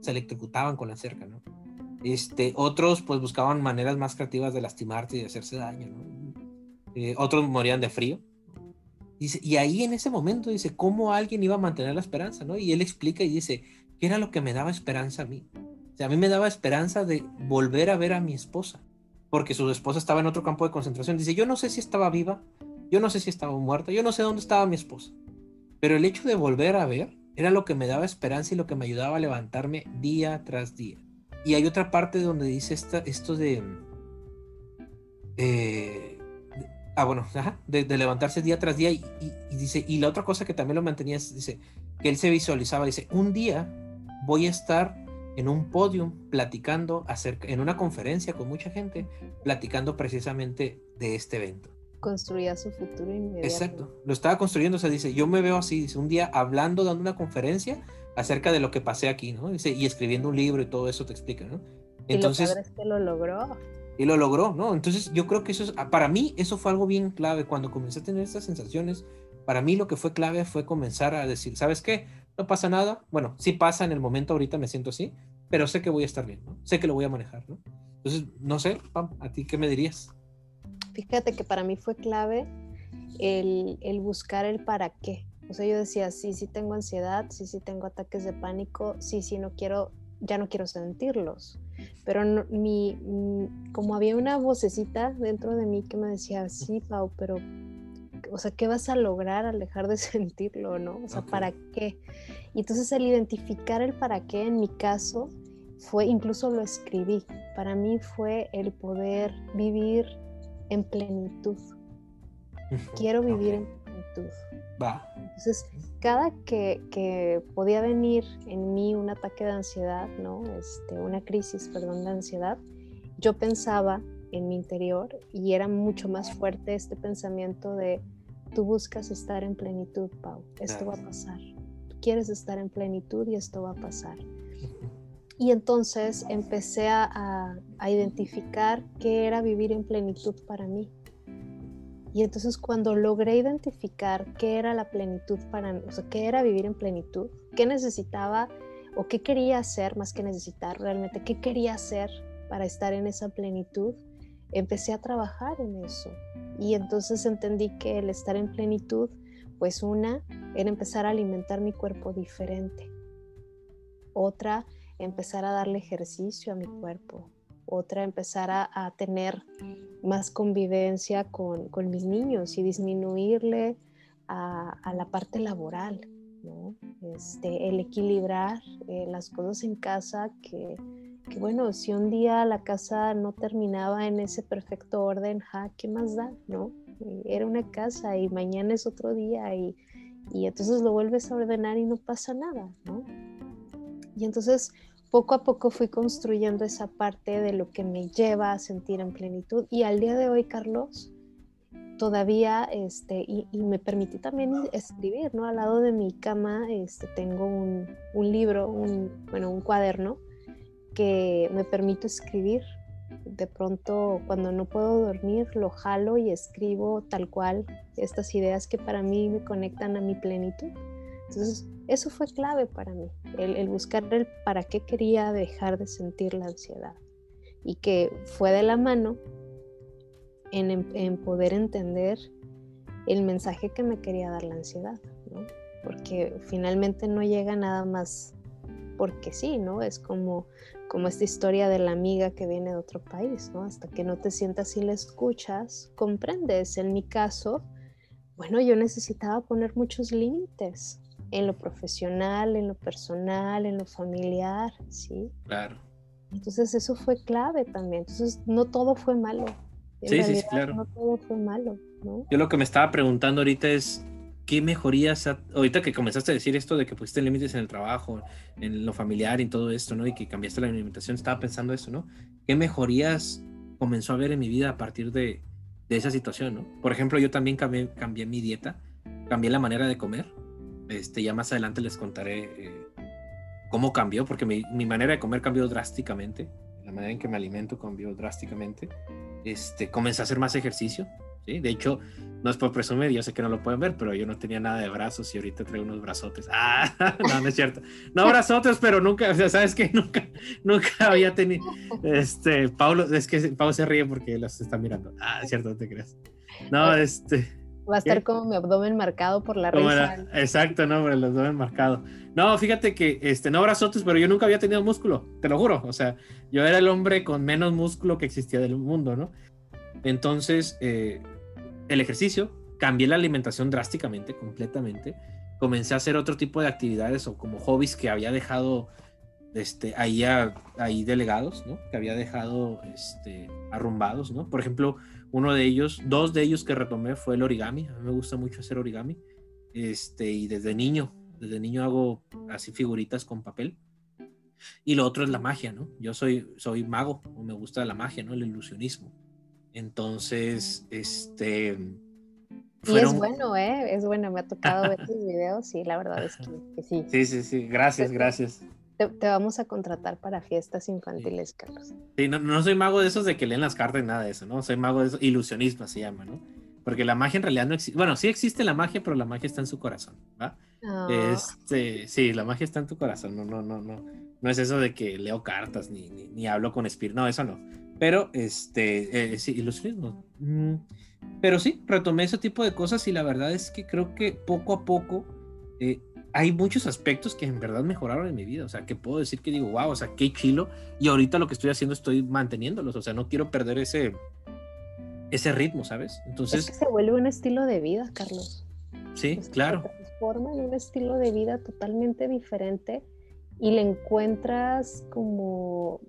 se electrocutaban con la cerca, ¿no? Este, otros pues buscaban maneras más creativas de lastimarte y de hacerse daño. Eh, otros morían de frío. Y ahí en ese momento dice, ¿cómo alguien iba a mantener la esperanza? ¿no? Y él explica y dice, ¿qué era lo que me daba esperanza a mí? O a mí me daba esperanza de volver a ver a mi esposa, porque su esposa estaba en otro campo de concentración. Dice, yo no sé si estaba viva, yo no sé si estaba muerta, yo no sé dónde estaba mi esposa. Pero el hecho de volver a ver era lo que me daba esperanza y lo que me ayudaba a levantarme día tras día. Y hay otra parte donde dice esta, esto de, eh, ah, bueno, de, levantarse día tras día y, dice, y la otra cosa que también lo mantenía, dice, que él se visualizaba, dice, un día voy a estar en un podio platicando acerca, en una conferencia con mucha gente, platicando precisamente de este evento. Construía su futuro inmediato. Exacto, lo estaba construyendo, o sea, dice, yo me veo así, dice, un día hablando, dando una conferencia acerca de lo que pasé aquí, ¿no? y escribiendo un libro y todo eso te explica, ¿no? Entonces, y lo es que lo logró. Y lo logró, ¿no? Entonces yo creo que eso es, para mí eso fue algo bien clave cuando comencé a tener estas sensaciones. Para mí lo que fue clave fue comenzar a decir, ¿sabes qué? No pasa nada. Bueno, sí pasa en el momento, ahorita me siento así, pero sé que voy a estar bien, ¿no? Sé que lo voy a manejar, ¿no? Entonces, no sé, Pam, ¿a ti qué me dirías? Fíjate que para mí fue clave el, el buscar el para qué. O sea, yo decía, sí, sí tengo ansiedad, sí, sí tengo ataques de pánico, sí, sí, no quiero, ya no quiero sentirlos. Pero mi, mm, como había una vocecita dentro de mí que me decía, sí, Pau, pero, o sea, ¿qué vas a lograr al dejar de *laughs* sentirlo, no? O sea, ¿para qué? Y entonces el identificar el para qué en mi caso fue, incluso lo escribí, para mí fue el poder vivir en plenitud. Quiero vivir en plenitud. Va. Entonces, cada que, podía venir en mí un ataque de ansiedad, ¿no? Este, una crisis, perdón, de ansiedad, yo pensaba en mi interior y era mucho más fuerte este pensamiento de tú buscas estar en plenitud, Pau, esto va a pasar. Tú quieres estar en plenitud y esto va a pasar. Y entonces empecé a identificar qué era vivir en plenitud para mí. Y entonces cuando logré identificar qué era la plenitud para mí, o sea, qué era vivir en plenitud, qué necesitaba o qué quería hacer más que necesitar realmente, qué quería hacer para estar en esa plenitud, empecé a trabajar en eso. Y entonces entendí que el estar en plenitud, pues una, era empezar a alimentar mi cuerpo diferente. Otra, empezar a darle ejercicio a mi cuerpo otra empezar a, tener más convivencia con, mis niños y disminuirle a, la parte laboral, ¿no? Este, el equilibrar eh, las cosas en casa que, bueno, si un día la casa no terminaba en ese perfecto orden, ¿qué más da, no? era una casa y mañana es otro día y, y entonces lo vuelves a ordenar y no pasa nada, ¿no? Y entonces poco a poco fui construyendo esa parte de lo que me lleva a sentir en plenitud y al día de hoy, Carlos, todavía, este, y, me permití también escribir, ¿no? Al lado de mi cama este, tengo un, un libro, un, bueno, un cuaderno que me permite escribir. De pronto, cuando no puedo dormir, lo jalo y escribo tal cual estas ideas que para mí me conectan a mi plenitud. Entonces, eso fue clave para mí, el, buscar el para qué quería dejar de sentir la ansiedad. Y que fue de la mano en, poder entender el mensaje que me quería dar la ansiedad, ¿no? Porque finalmente no llega nada más porque sí, ¿no? Es como, como esta historia de la amiga que viene de otro país, ¿no? Hasta que no te sientas y la escuchas, comprendes. En mi caso, bueno, yo necesitaba poner muchos límites en lo profesional, en lo personal, en lo familiar, ¿sí? Claro. Entonces eso fue clave también. Entonces no todo fue malo sí, sí, claro. No todo fue malo, ¿no? Yo lo que me estaba preguntando ahorita es, ¿qué mejorías, ahorita que comenzaste a decir esto de que pusiste límites en el trabajo, en lo familiar y todo esto, ¿no? Y que cambiaste la alimentación, estaba pensando eso, ¿no? ¿Qué mejorías comenzó a ver en mi vida a partir de, de esa situación, ¿no? Por ejemplo, yo también cambié, cambié, mi dieta, cambié la manera de comer. Este, ya más adelante les contaré eh, cómo cambió, porque mi, mi manera de comer cambió drásticamente la manera en que me alimento cambió drásticamente. Este, comencé a hacer más ejercicio, ¿sí? De hecho, no es por presumir, yo sé que no lo pueden ver, pero yo no tenía nada de brazos y ahorita traigo unos brazotes. Ah, *laughs* no, no es cierto. No brazotes, pero nunca, o sea, ¿sabes qué? Nunca, nunca había tenido, este, Paulo, es que Paulo se ríe porque las está mirando. Ah, es cierto, no te creas. No, este... Va a estar como mi abdomen marcado por la risa. exacto, no, por el abdomen marcado. No, fíjate que, este, no brazotes, pero yo nunca había tenido músculo, te lo juro. O sea, yo era el hombre con menos músculo que existía del mundo, ¿no? Entonces, eh, el ejercicio, cambié la alimentación drásticamente, completamente. Comencé a hacer otro tipo de actividades o como hobbies que había dejado este, ahí, ahí delegados, ¿no? Que había dejado este, arrumbados, ¿no? Por ejemplo, uno de ellos, dos de ellos que retomé fue el origami. A mí me gusta mucho hacer origami. Este, y desde niño, desde niño hago así figuritas con papel. Y lo otro es la magia, ¿no? Yo soy, soy mago, o me gusta la magia, ¿no? El ilusionismo. Entonces, este... Y es bueno, ¿eh? Es bueno, me ha tocado ver tus videos y la verdad es que, que sí. Sí, sí, sí, gracias, gracias. Te, vamos a contratar para fiestas infantiles, Carlos. Sí, no, no, soy mago de esos de que leen las cartas y nada de eso, ¿no? Soy mago de eso, ilusionismo se llama, ¿no? Porque la magia en realidad no existe. Bueno, sí existe la magia, pero la magia está en su corazón, ¿va? Ah. Este, sí, la magia está en tu corazón, no, no, no, no. No es eso de que leo cartas ni, ni, hablo con espíritu, no, eso no. Pero, este, eh, sí, ilusionismo. Mm, pero sí, retomé ese tipo de cosas y la verdad es que creo que poco a poco eh, hay muchos aspectos que en verdad mejoraron en mi vida. O sea, que puedo decir que digo, wow, o sea, qué chilo. Y ahorita lo que estoy haciendo estoy manteniéndolos. O sea, no quiero perder ese, ese ritmo, ¿sabes? Entonces. Es que se vuelve un estilo de vida, Carlos. Sí, claro. Se transforma en un estilo de vida totalmente diferente y le encuentras como,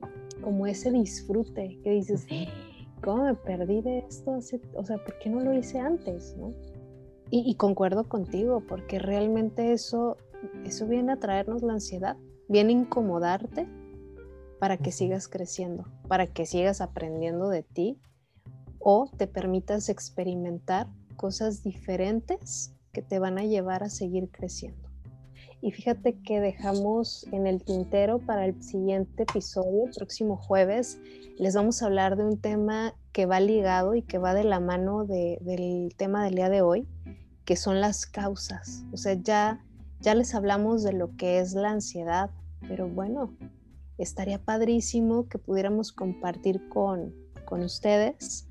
como ese disfrute que dices, ¿cómo me perdí de esto? O sea, ¿por qué no lo hice antes? ¿no? Y, concuerdo contigo, porque realmente eso, eso viene a traernos la ansiedad, viene a incomodarte para que sigas creciendo, para que sigas aprendiendo de ti o te permitas experimentar cosas diferentes que te van a llevar a seguir creciendo. Y fíjate que dejamos en el tintero para el siguiente episodio, el próximo jueves, les vamos a hablar de un tema que va ligado y que va de la mano del tema del día de hoy, que son las causas. O sea, ya, ya les hablamos de lo que es la ansiedad, pero bueno, estaría padrísimo que pudiéramos compartir con, con ustedes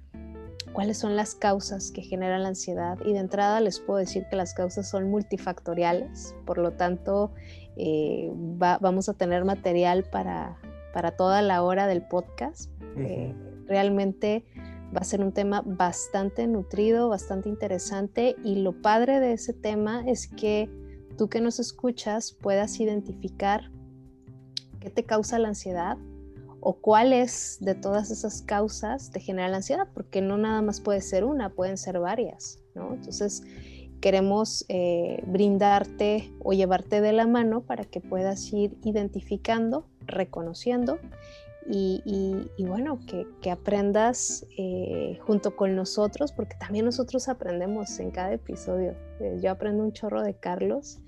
cuáles son las causas que generan la ansiedad. Y de entrada les puedo decir que las causas son multifactoriales, por lo tanto eh, vamos a tener material para, para toda la hora del podcast. Eh, realmente va a ser un tema bastante nutrido, bastante interesante y lo padre de ese tema es que tú que nos escuchas puedas identificar qué te causa la ansiedad o cuáles de todas esas causas te genera la ansiedad, porque no nada más puede ser una, pueden ser varias, ¿no? Entonces, queremos eh, brindarte o llevarte de la mano para que puedas ir identificando, reconociendo y, bueno, que, aprendas eh, junto con nosotros, porque también nosotros aprendemos en cada episodio. Eh, yo aprendo un chorro de Carlos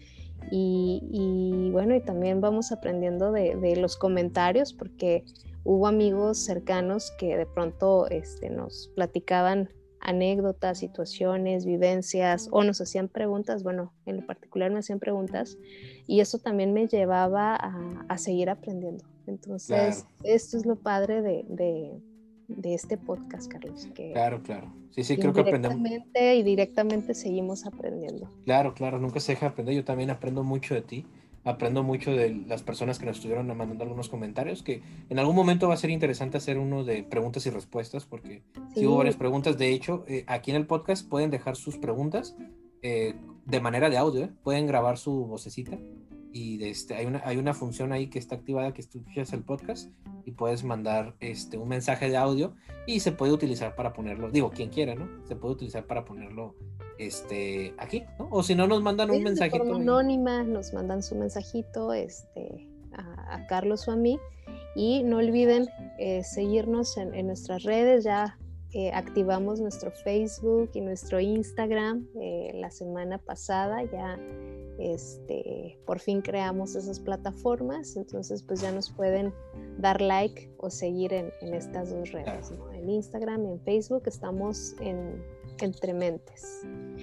y, bueno, y también vamos aprendiendo de, los comentarios, porque hubo amigos cercanos que de pronto este, nos platicaban anécdotas, situaciones, vivencias o nos hacían preguntas, bueno, en lo particular me hacían preguntas y eso también me llevaba a, seguir aprendiendo. Entonces, esto es lo padre de, de, este podcast, Carlos. Que claro, claro. Sí, sí, creo que aprendemos. y directamente seguimos aprendiendo. Claro, claro, nunca se deja aprender. Yo también aprendo mucho de ti aprendo mucho de las personas que nos estuvieron mandando algunos comentarios, que en algún momento va a ser interesante hacer uno de preguntas y respuestas, porque sí, hubo varias preguntas. De hecho, eh, aquí en el podcast pueden dejar sus preguntas eh, de manera de audio, ¿eh? pueden grabar su vocecita y este, hay, una, hay una función ahí que está activada que escuchas el podcast y puedes mandar este, un mensaje de audio y se puede utilizar para ponerlo, digo, quien quiera, ¿no? Se puede utilizar para ponerlo este, aquí, ¿no? O si no, nos mandan un mensajito. De anónima, nos mandan su mensajito este, a, Carlos o a mí. Y no olviden eh, seguirnos en, en, nuestras redes, ya eh, activamos nuestro Facebook y nuestro Instagram eh, la semana pasada, ya este, por fin creamos esas plataformas, entonces pues ya nos pueden dar like o seguir en, estas dos redes, en Instagram y en Facebook estamos en entre mentes.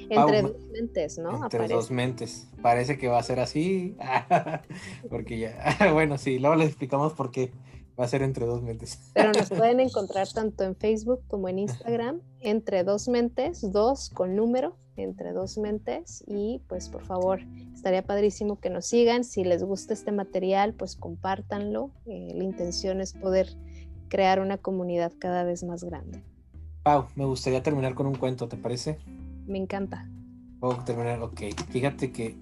Entre dos mentes, ¿no? Entre dos mentes. Parece que va a ser así. *laughs* Porque ya, *laughs* bueno, sí, luego les explicamos por qué. Va a ser entre dos mentes. Pero nos *laughs* pueden encontrar tanto en Facebook como en Instagram, entre dos mentes, dos con número, entre dos mentes. Y pues por favor, estaría padrísimo que nos sigan. Si les gusta este material, pues compártanlo. Eh, la intención es poder crear una comunidad cada vez más grande. Pau, me gustaría terminar con un cuento, ¿te parece? Me encanta. Puedo terminar, ok. Fíjate que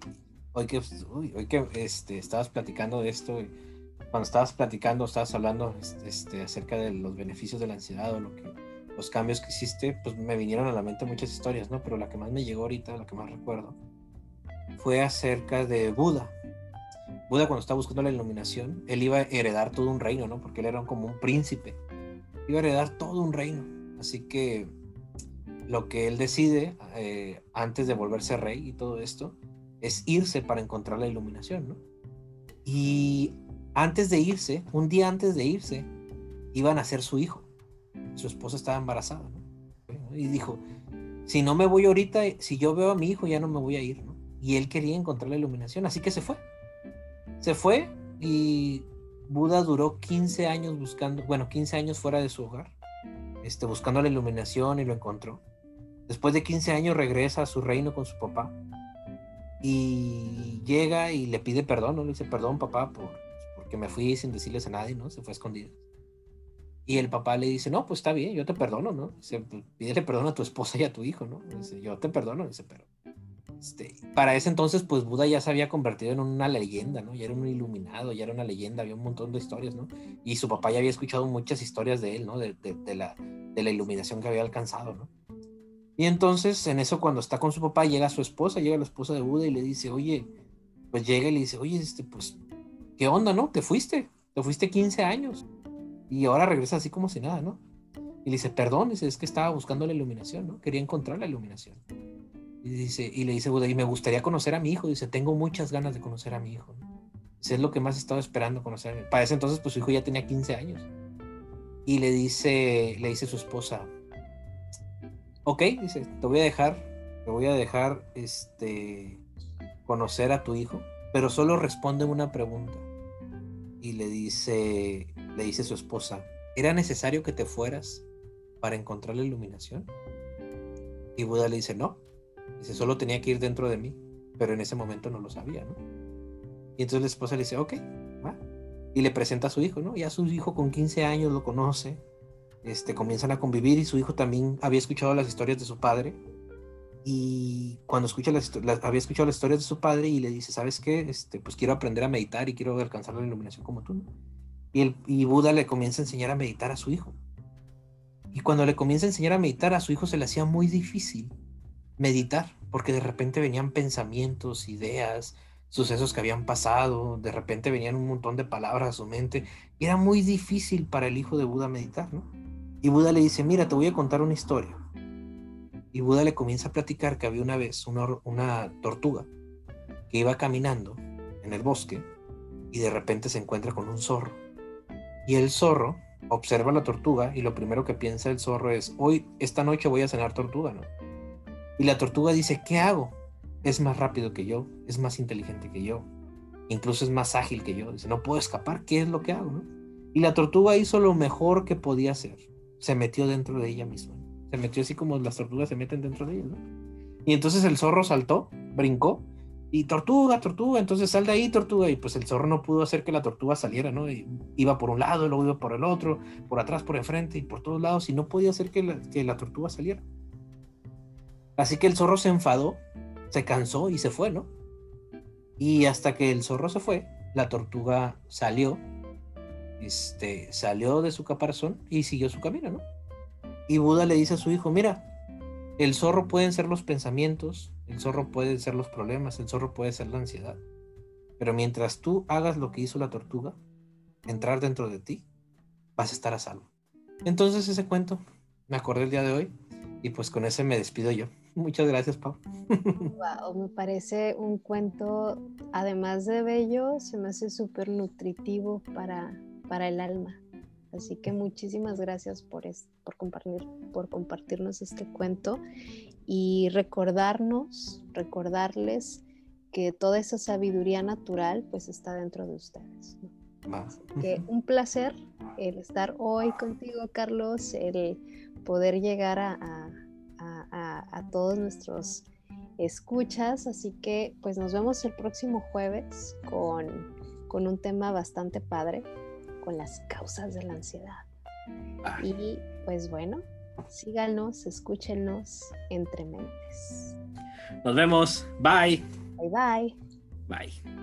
hoy que, hoy que este, estabas platicando de esto, cuando estabas platicando, estabas hablando este, acerca de los beneficios de la ansiedad o lo que, los cambios que hiciste, pues me vinieron a la mente muchas historias, ¿no? Pero la que más me llegó ahorita, la que más recuerdo, fue acerca de Buda. Buda cuando estaba buscando la iluminación, él iba a heredar todo un reino, ¿no? Porque él era como un príncipe. Iba a heredar todo un reino. Así que lo que él decide eh, antes de volverse rey y todo esto es irse para encontrar la iluminación, ¿no? Y antes de irse, un día antes de irse, iban a ser su hijo. Su esposa estaba embarazada. Y dijo, si no me voy ahorita, si yo veo a mi hijo ya no me voy a ir, ¿no? Y él quería encontrar la iluminación, así que se fue. Se fue y Buda duró 15 años buscando, bueno, 15 años fuera de su hogar, este, buscando la iluminación y lo encontró. Después de 15 años regresa a su reino con su papá y llega y le pide perdón, ¿no? Le dice, perdón papá por, que me fui sin decirles a nadie, ¿no? Se fue a escondidas. Y el papá le dice, no, pues está bien, yo te perdono, ¿no? Dice, pídele perdón a tu esposa y a tu hijo, ¿no? Dice, yo te perdono, dice, pero... Este, para ese entonces, pues Buda ya se había convertido en una leyenda, ¿no? Ya era un iluminado, ya era una leyenda, había un montón de historias, ¿no? Y su papá ya había escuchado muchas historias de él, ¿no? De, de, la, de la iluminación que había alcanzado, ¿no? Y entonces, en eso, cuando está con su papá, llega su esposa, llega la esposa de Buda y le dice, oye, pues llega y le dice, oye, este, pues ¿qué onda, no? Te fuiste, te fuiste 15 años y ahora regresas así como si nada, ¿no? Y le dice, perdón, es que estaba buscando la iluminación, ¿no? Quería encontrar la iluminación. Y, dice, y le dice Buda, y me gustaría conocer a mi hijo. Dice, tengo muchas ganas de conocer a mi hijo. Dice, es lo que más he estado esperando conocer. Para ese entonces, pues su hijo ya tenía 15 años. Y le dice, le dice su esposa, ok, dice, te voy a dejar, te voy a dejar, este, conocer a tu hijo, pero solo responde una pregunta y le dice, le dice su esposa, ¿era necesario que te fueras para encontrar la iluminación? Y Buda le dice, no, dice, solo tenía que ir dentro de mí, pero en ese momento no lo sabía, ¿no? Y entonces la esposa le dice, ok, va. Y le presenta a su hijo, ¿no? Ya su hijo con 15 años lo conoce, este, comienzan a convivir y su hijo también había escuchado las historias de su padre y cuando escucha las, había escuchado las historias de su padre y le dice, ¿sabes qué? Este, pues quiero aprender a meditar y quiero alcanzar la iluminación como tú. Y, el, y Buda le comienza a enseñar a meditar a su hijo. Y cuando le comienza a enseñar a meditar, a su hijo se le hacía muy difícil meditar, porque de repente venían pensamientos, ideas, sucesos que habían pasado, de repente venían un montón de palabras a su mente, era muy difícil para el hijo de Buda meditar, ¿no? Y Buda le dice, mira, te voy a contar una historia. Y Buda le comienza a platicar que había una vez una, tortuga que iba caminando en el bosque y de repente se encuentra con un zorro. Y el zorro observa la tortuga y lo primero que piensa el zorro es, hoy, esta noche voy a cenar tortuga, ¿no? Y la tortuga dice, ¿qué hago? Es más rápido que yo, es más inteligente que yo, incluso es más ágil que yo. Dice, no puedo escapar, ¿qué es lo que hago? ¿no? Y la tortuga hizo lo mejor que podía hacer, se metió dentro de ella misma. Se metió así como las tortugas se meten dentro de ella, ¿no? Y entonces el zorro saltó, brincó y tortuga, tortuga, entonces sal de ahí, tortuga. Y pues el zorro no pudo hacer que la tortuga saliera, ¿no? Iba por un lado, luego iba por el otro, por atrás, por enfrente y por todos lados, y no podía hacer que la, que la tortuga saliera. Así que el zorro se enfadó, se cansó y se fue, ¿no? Y hasta que el zorro se fue, la tortuga salió, este, salió de su caparazón y siguió su camino, ¿no? Y Buda le dice a su hijo, mira, el zorro pueden ser los pensamientos, el zorro puede ser los problemas, el zorro puede ser la ansiedad. Pero mientras tú hagas lo que hizo la tortuga, entrar dentro de ti, vas a estar a salvo. Entonces ese cuento me acordé el día de hoy y pues con ese me despido yo. *laughs* Muchas gracias, Pau. *laughs* Wow, me parece un cuento, además de bello, se me hace súper nutritivo para, para el alma. Así que muchísimas gracias por, por, compartir, por compartirnos este cuento y recordarnos, recordarles que toda esa sabiduría natural pues está dentro de ustedes. Que un placer el estar hoy contigo, Carlos, el poder llegar a, a, a, todos nuestros escuchas. Así que pues nos vemos el próximo jueves con, con un tema bastante padre con las causas de la ansiedad. Y pues bueno, síganos, escúchenos entre mentes. Nos vemos. Bye. Bye bye. Bye.